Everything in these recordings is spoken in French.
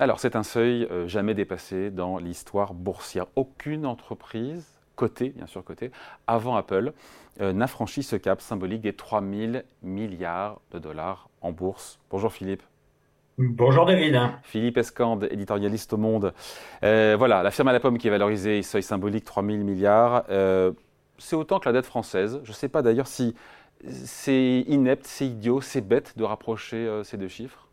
Alors c'est un seuil euh, jamais dépassé dans l'histoire boursière. Aucune entreprise cotée, bien sûr cotée, avant Apple, euh, n'a franchi ce cap symbolique des 3000 milliards de dollars en bourse. Bonjour Philippe. Bonjour David. Philippe Escande, éditorialiste au Monde. Euh, voilà, la firme à la pomme qui est valorisée, seuil symbolique 3000 milliards. c'est autant que la dette française. Je ne sais pas d'ailleurs si c'est inepte, c'est idiot, c'est bête de rapprocher ces deux chiffres.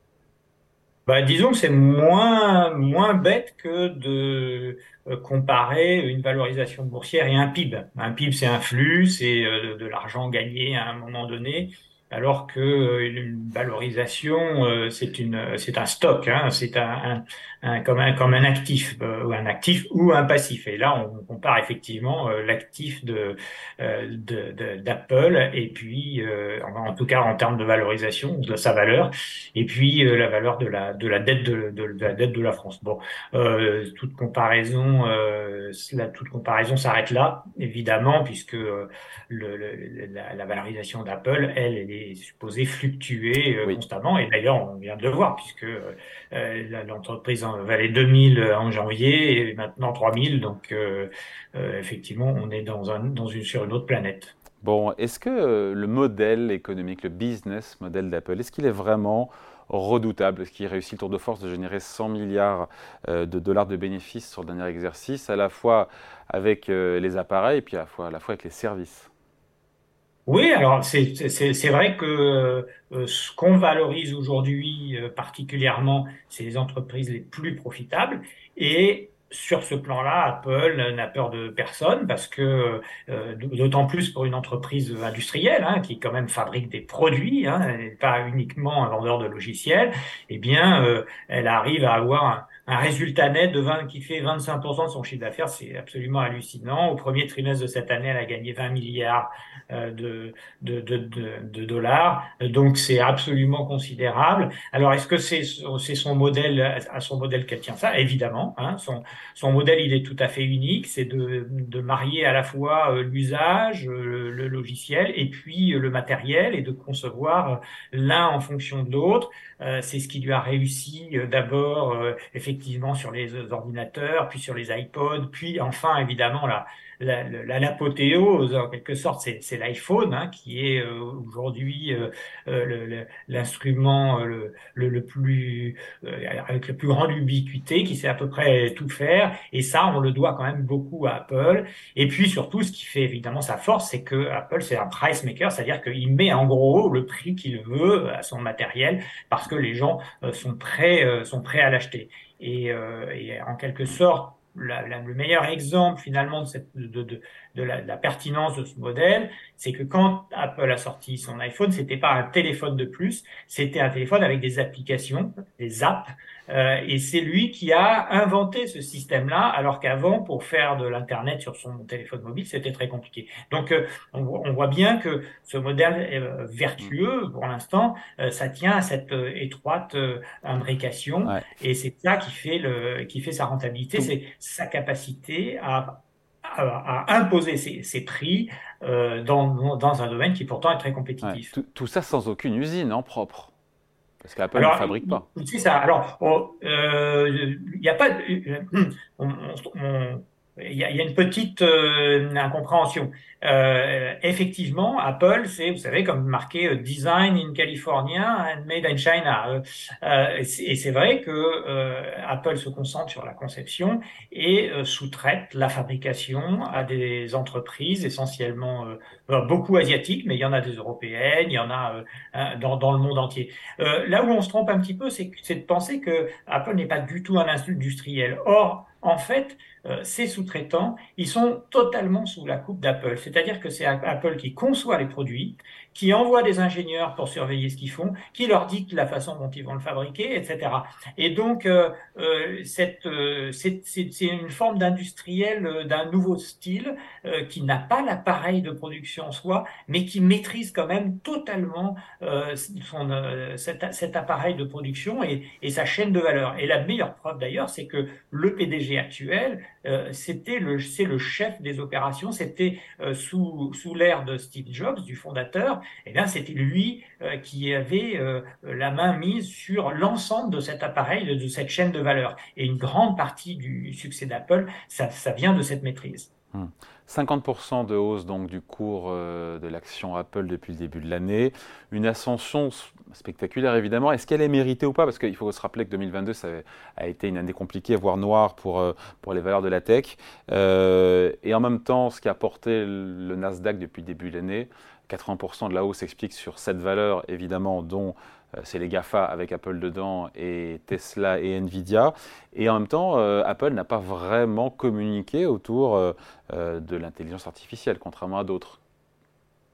Bah, disons que c'est moins, moins bête que de euh, comparer une valorisation boursière et un PIB. Un PIB, c'est un flux, c'est euh, de l'argent gagné à un moment donné alors que euh, une valorisation, c'est une, c'est un stock, hein, c'est un, un, comme un comme un actif euh, ou un actif ou un passif. Et là, on compare effectivement l'actif de d'Apple et puis, en tout cas en termes de valorisation de sa valeur, et puis la valeur de la de la dette de, de, la dette de la France. Bon, toute comparaison, la, toute comparaison s'arrête là, évidemment, puisque le, la, la, valorisation d'Apple, elle, elle est est supposé fluctuer euh, constamment. Et d'ailleurs, on vient de le voir, puisque euh, l'entreprise valait 2000 en janvier et maintenant 3000. Donc, euh, effectivement, on est dans, un, dans une, sur une autre planète. Bon, est-ce que le modèle économique, le business model d'Apple, est-ce qu'il est vraiment redoutable? Est-ce qu'il réussit le tour de force de générer 100 milliards de dollars de bénéfices sur le dernier exercice, à la fois avec les appareils et puis à la fois avec les services? Oui, alors c'est vrai que euh, ce qu'on valorise aujourd'hui euh, particulièrement, c'est les entreprises les plus profitables. Et sur ce plan-là, Apple n'a peur de personne parce que, euh, d'autant plus pour une entreprise industrielle hein, qui quand même fabrique des produits, hein, pas uniquement un vendeur de logiciels, eh bien, elle arrive à avoir un, un résultat net de 20, qui fait 25% de son chiffre d'affaires, c'est absolument hallucinant. Au premier trimestre de cette année, elle a gagné 20 milliards euh, de, de, de, de, dollars, donc c'est absolument considérable. Alors, est-ce que c'est c'est son modèle, à son modèle qu'elle tient ça? Évidemment, hein, son, son modèle, il est tout à fait unique, c'est de, de marier à la fois euh, l'usage, euh, le logiciel, et puis le matériel, et de concevoir l'un en fonction de l'autre. c'est ce qui lui a réussi d'abord, effectivement, effectivement sur les ordinateurs, puis sur les iPods, puis enfin évidemment la, l'apothéose, en quelque sorte, c'est l'iPhone hein, qui est euh, aujourd'hui euh, euh, l'instrument le, le, plus avec la plus grande ubiquité, qui sait à peu près tout faire. Et ça, on le doit quand même beaucoup à Apple. Et puis surtout, ce qui fait évidemment sa force, c'est que Apple, c'est un price maker, c'est-à-dire qu'il met en gros le prix qu'il veut à son matériel parce que les gens sont prêts, sont prêts à l'acheter. Et, et en quelque sorte, le meilleur exemple finalement de, cette, de, de, de, la, de, la, pertinence de ce modèle, c'est que quand Apple a sorti son iPhone, c'était pas un téléphone de plus, c'était un téléphone avec des applications, des apps, euh, et c'est lui qui a inventé ce système-là, alors qu'avant, pour faire de l'internet sur son téléphone mobile, c'était très compliqué. Donc, euh, on, on, voit bien que ce modèle euh, vertueux, pour l'instant, ça tient à cette étroite imbrication, et c'est ça qui fait le, qui fait sa rentabilité, c'est sa capacité à à, imposer ses, ses prix euh, dans, dans, un domaine qui pourtant est très compétitif. tout, tout, ça sans aucune usine en propre. Parce qu'Apple ne fabrique pas. C'est ça. Alors, euh, il n'y a pas. On, on, il y, a, une petite euh, incompréhension. Euh, effectivement, Apple, c'est, vous savez, comme marqué euh, Design in California and Made in China. Euh, et c'est vrai que Apple se concentre sur la conception et sous-traite la fabrication à des entreprises essentiellement beaucoup asiatiques, mais il y en a des européennes, il y en a dans, dans, le monde entier. là où on se trompe un petit peu, c'est de penser que Apple n'est pas du tout un industriel. Or, en fait, euh, ces sous-traitants, ils sont totalement sous la coupe d'Apple. C'est-à-dire que c'est Apple qui conçoit les produits, qui envoie des ingénieurs pour surveiller ce qu'ils font, qui leur dicte la façon dont ils vont le fabriquer, etc. Et donc, euh, euh, c'est une forme d'industriel d'un nouveau style qui n'a pas l'appareil de production en soi, mais qui maîtrise quand même totalement cet, appareil de production et sa chaîne de valeur. Et la meilleure preuve d'ailleurs, c'est que le PDG Actuel, c'était le, c'est le chef des opérations, c'était sous, sous l'ère de Steve Jobs, du fondateur, et bien c'était lui qui avait la main mise sur l'ensemble de cet appareil, de, cette chaîne de valeur. Et une grande partie du succès d'Apple, ça, ça vient de cette maîtrise. 50% hmm. de hausse donc du cours euh, de l'action Apple depuis le début de l'année. Une ascension spectaculaire évidemment. Est-ce qu'elle est méritée ou pas? Parce qu'il faut se rappeler que 2022 ça a été une année compliquée, voire noire pour, euh, pour les valeurs de la tech. Euh, et en même temps, ce qui a porté le Nasdaq depuis le début de l'année, 80% de la hausse s'explique sur cette valeur évidemment dont c'est les GAFA avec Apple dedans et Tesla et Nvidia. Et en même temps, euh, Apple n'a pas vraiment communiqué autour euh, de l'intelligence artificielle, contrairement à d'autres.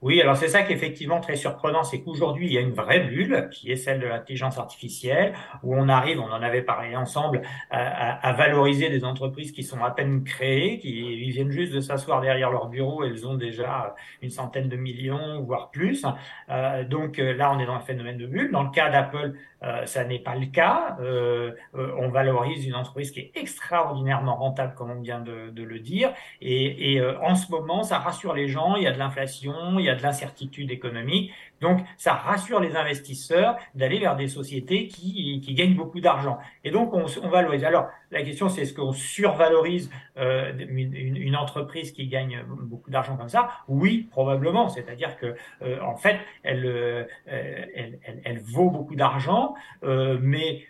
Oui, alors c'est ça qui est effectivement très surprenant, c'est qu'aujourd'hui, il y a une vraie bulle, qui est celle de l'intelligence artificielle, où on arrive, on en avait parlé ensemble, à, valoriser des entreprises qui sont à peine créées, qui viennent juste de s'asseoir derrière leur bureau, elles ont déjà une centaine de millions, voire plus. Euh, donc euh, là, on est dans un phénomène de bulle. Dans le cas d'Apple, euh, ça n'est pas le cas. Euh, euh, on valorise une entreprise qui est extraordinairement rentable, comme on vient de, de le dire. Et, et en ce moment, ça rassure les gens. Il y a de l'inflation, il y a de l'incertitude économique. Donc, ça rassure les investisseurs d'aller vers des sociétés qui, qui gagnent beaucoup d'argent. Et donc, on, on, valorise. Alors, la question, c'est est-ce qu'on survalorise euh, une, entreprise qui gagne beaucoup d'argent comme ça? Oui, probablement. C'est-à-dire que, euh, en fait, elle, euh, elle, elle, elle, vaut beaucoup d'argent, mais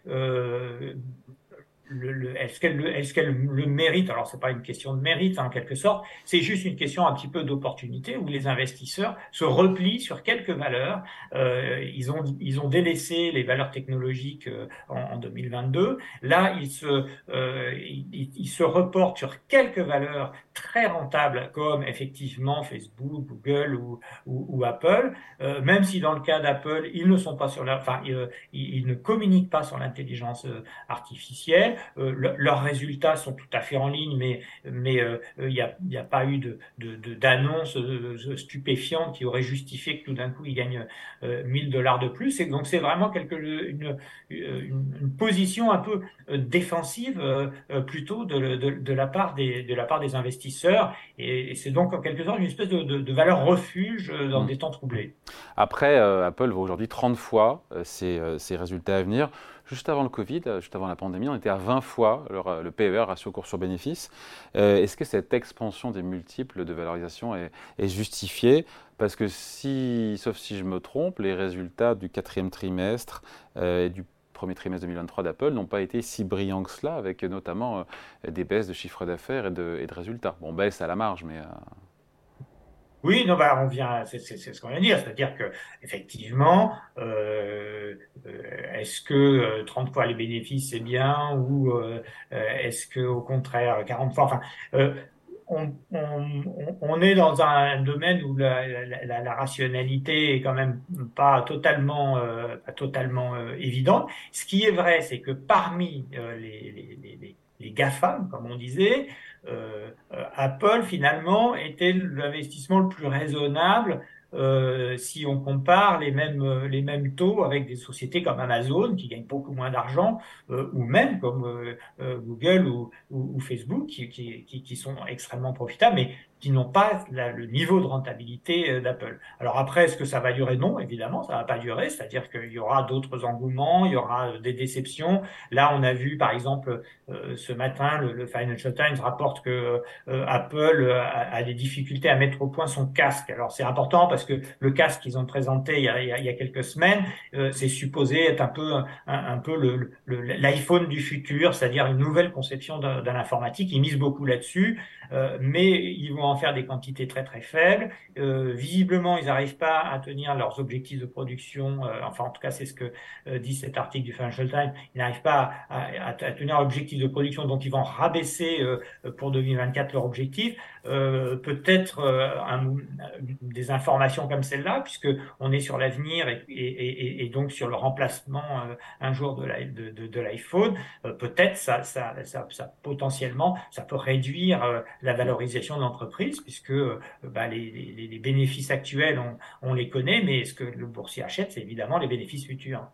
est-ce qu'elle le, est qu'elle le, mérite? Alors, c'est pas une question de mérite en quelque sorte, c'est juste une question un petit peu d'opportunité où les investisseurs se replient sur quelques valeurs. Euh, ils ont ils ont délaissé les valeurs technologiques euh, en, en, 2022. Là, ils se euh, ils, ils, se reportent sur quelques valeurs très rentables comme effectivement Facebook, Google ou, ou, ou Apple. Euh, même si dans le cas d'Apple, ils ne sont pas sur la, enfin ils, ils ne communiquent pas sur l'intelligence euh, artificielle. Euh, leurs résultats sont tout à fait en ligne, mais mais euh, il n'y a, y a pas eu d'annonce de, de, stupéfiante qui aurait justifié que tout d'un coup ils gagnent 1000 dollars de plus. Et donc c'est vraiment quelque une, une, une, position un peu défensive plutôt de, la part des de la part des investisseurs. Et, c'est donc en quelque sorte une espèce de, valeur refuge dans mmh. des temps troublés. Après, Apple vaut aujourd'hui 30 fois ses, ses résultats à venir. Juste avant le Covid, euh, juste avant la pandémie, on était à 20 fois le, le PER, ratio cours sur bénéfice. Euh, est-ce que cette expansion des multiples de valorisation est, justifiée? Parce que si, sauf si je me trompe, les résultats du quatrième trimestre euh, et du premier trimestre 2023 d'Apple n'ont pas été si brillants que cela, avec notamment des baisses de chiffre d'affaires et de, et de, résultats. Bon, baisse à la marge, mais... Oui, non, bah, on vient, c'est ce qu'on vient de dire, c'est-à-dire que effectivement, euh, euh est-ce que 30 euh, fois les bénéfices c'est bien ou euh, est-ce que au contraire 40 fois, enfin, on, on, on, est dans un domaine où la, la, rationalité est quand même pas totalement, pas totalement évidente. Ce qui est vrai, c'est que parmi les, les, les, les GAFAM, comme on disait, euh, Apple finalement était l'investissement le plus raisonnable euh, si on compare les mêmes, les mêmes taux avec des sociétés comme Amazon qui gagnent beaucoup moins d'argent, euh, ou même comme Google ou, Facebook qui, qui, qui, sont extrêmement profitables, mais n'ont pas le niveau de rentabilité euh, d'Apple. Alors après, est-ce que ça va durer? Non, évidemment, ça va pas durer. C'est-à-dire qu'il y aura d'autres engouements, il y aura euh, des déceptions. Là, on a vu, par exemple, euh, ce matin, le, Financial Times rapporte que Apple a, des difficultés à mettre au point son casque. Alors c'est important parce que le casque qu'ils ont présenté il y a, quelques semaines, c'est supposé être un peu, un, peu l'iPhone du futur, c'est-à-dire une nouvelle conception de, de l'informatique. Ils misent beaucoup là-dessus, mais ils vont faire des quantités très très faibles. Euh, visiblement, ils n'arrivent pas à tenir leurs objectifs de production. Euh, enfin, en tout cas, c'est ce que euh, dit cet article du Financial Times. Ils n'arrivent pas à, à, tenir l'objectif de production, donc ils vont rabaisser pour 2024 leur objectif. Peut-être des informations comme celle-là, puisque on est sur l'avenir et, donc sur le remplacement un jour de l'iPhone. Peut-être ça, ça, ça, ça, potentiellement, ça peut réduire la valorisation de l'entreprise puisque euh, bah, les, bénéfices actuels, on, les connaît, mais ce que le boursier achète, c'est évidemment les bénéfices futurs.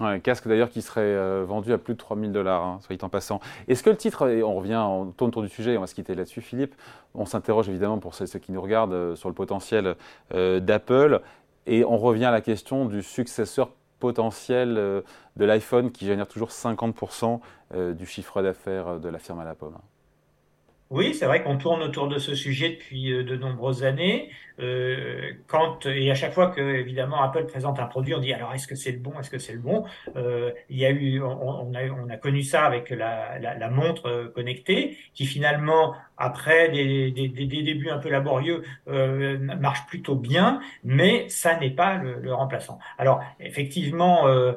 un casque d'ailleurs qui serait euh, vendu à plus de 3000 dollars, hein, soit en passant. Est-ce que le titre, et on revient, on tourne autour du sujet, on va se quitter là-dessus Philippe, on s'interroge évidemment pour ceux, qui nous regardent euh, sur le potentiel d'Apple, et on revient à la question du successeur potentiel de l'iPhone qui génère toujours 50% du chiffre d'affaires de la firme à la pomme. Oui, c'est vrai qu'on tourne autour de ce sujet depuis euh, de nombreuses années. Euh, quand et à chaque fois que évidemment Apple présente un produit, on dit alors est-ce que c'est le bon, est-ce que c'est le bon? Euh, Il y a eu, on, a, on a connu ça avec la, la, la montre connectée, qui finalement après des, des, des, débuts un peu laborieux euh, marche plutôt bien, mais ça n'est pas le, le, remplaçant. Alors effectivement, euh,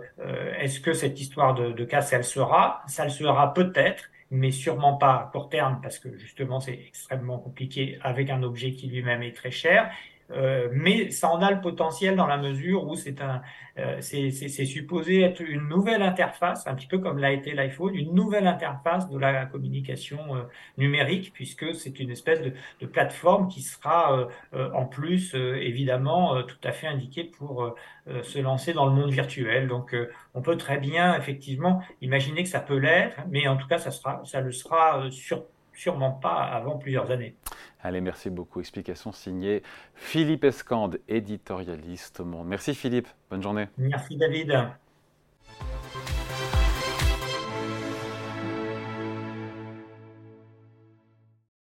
est-ce que cette histoire de, de casse, elle sera? Ça le sera peut-être mais sûrement pas à court terme parce que justement c'est extrêmement compliqué avec un objet qui lui-même est très cher. Euh, mais ça en a le potentiel dans la mesure où c'est un, euh, c'est supposé être une nouvelle interface, un petit peu comme l'a été l'iPhone, une nouvelle interface de la communication euh, numérique, puisque c'est une espèce de, de, plateforme qui sera en plus évidemment tout à fait indiquée pour se lancer dans le monde virtuel. Donc on peut très bien effectivement imaginer que ça peut l'être, mais en tout cas ça sera, ça le sera sûrement pas avant plusieurs années. Allez, merci beaucoup. Explication signée Philippe Escande, éditorialiste au Monde. Merci Philippe, bonne journée. Merci David.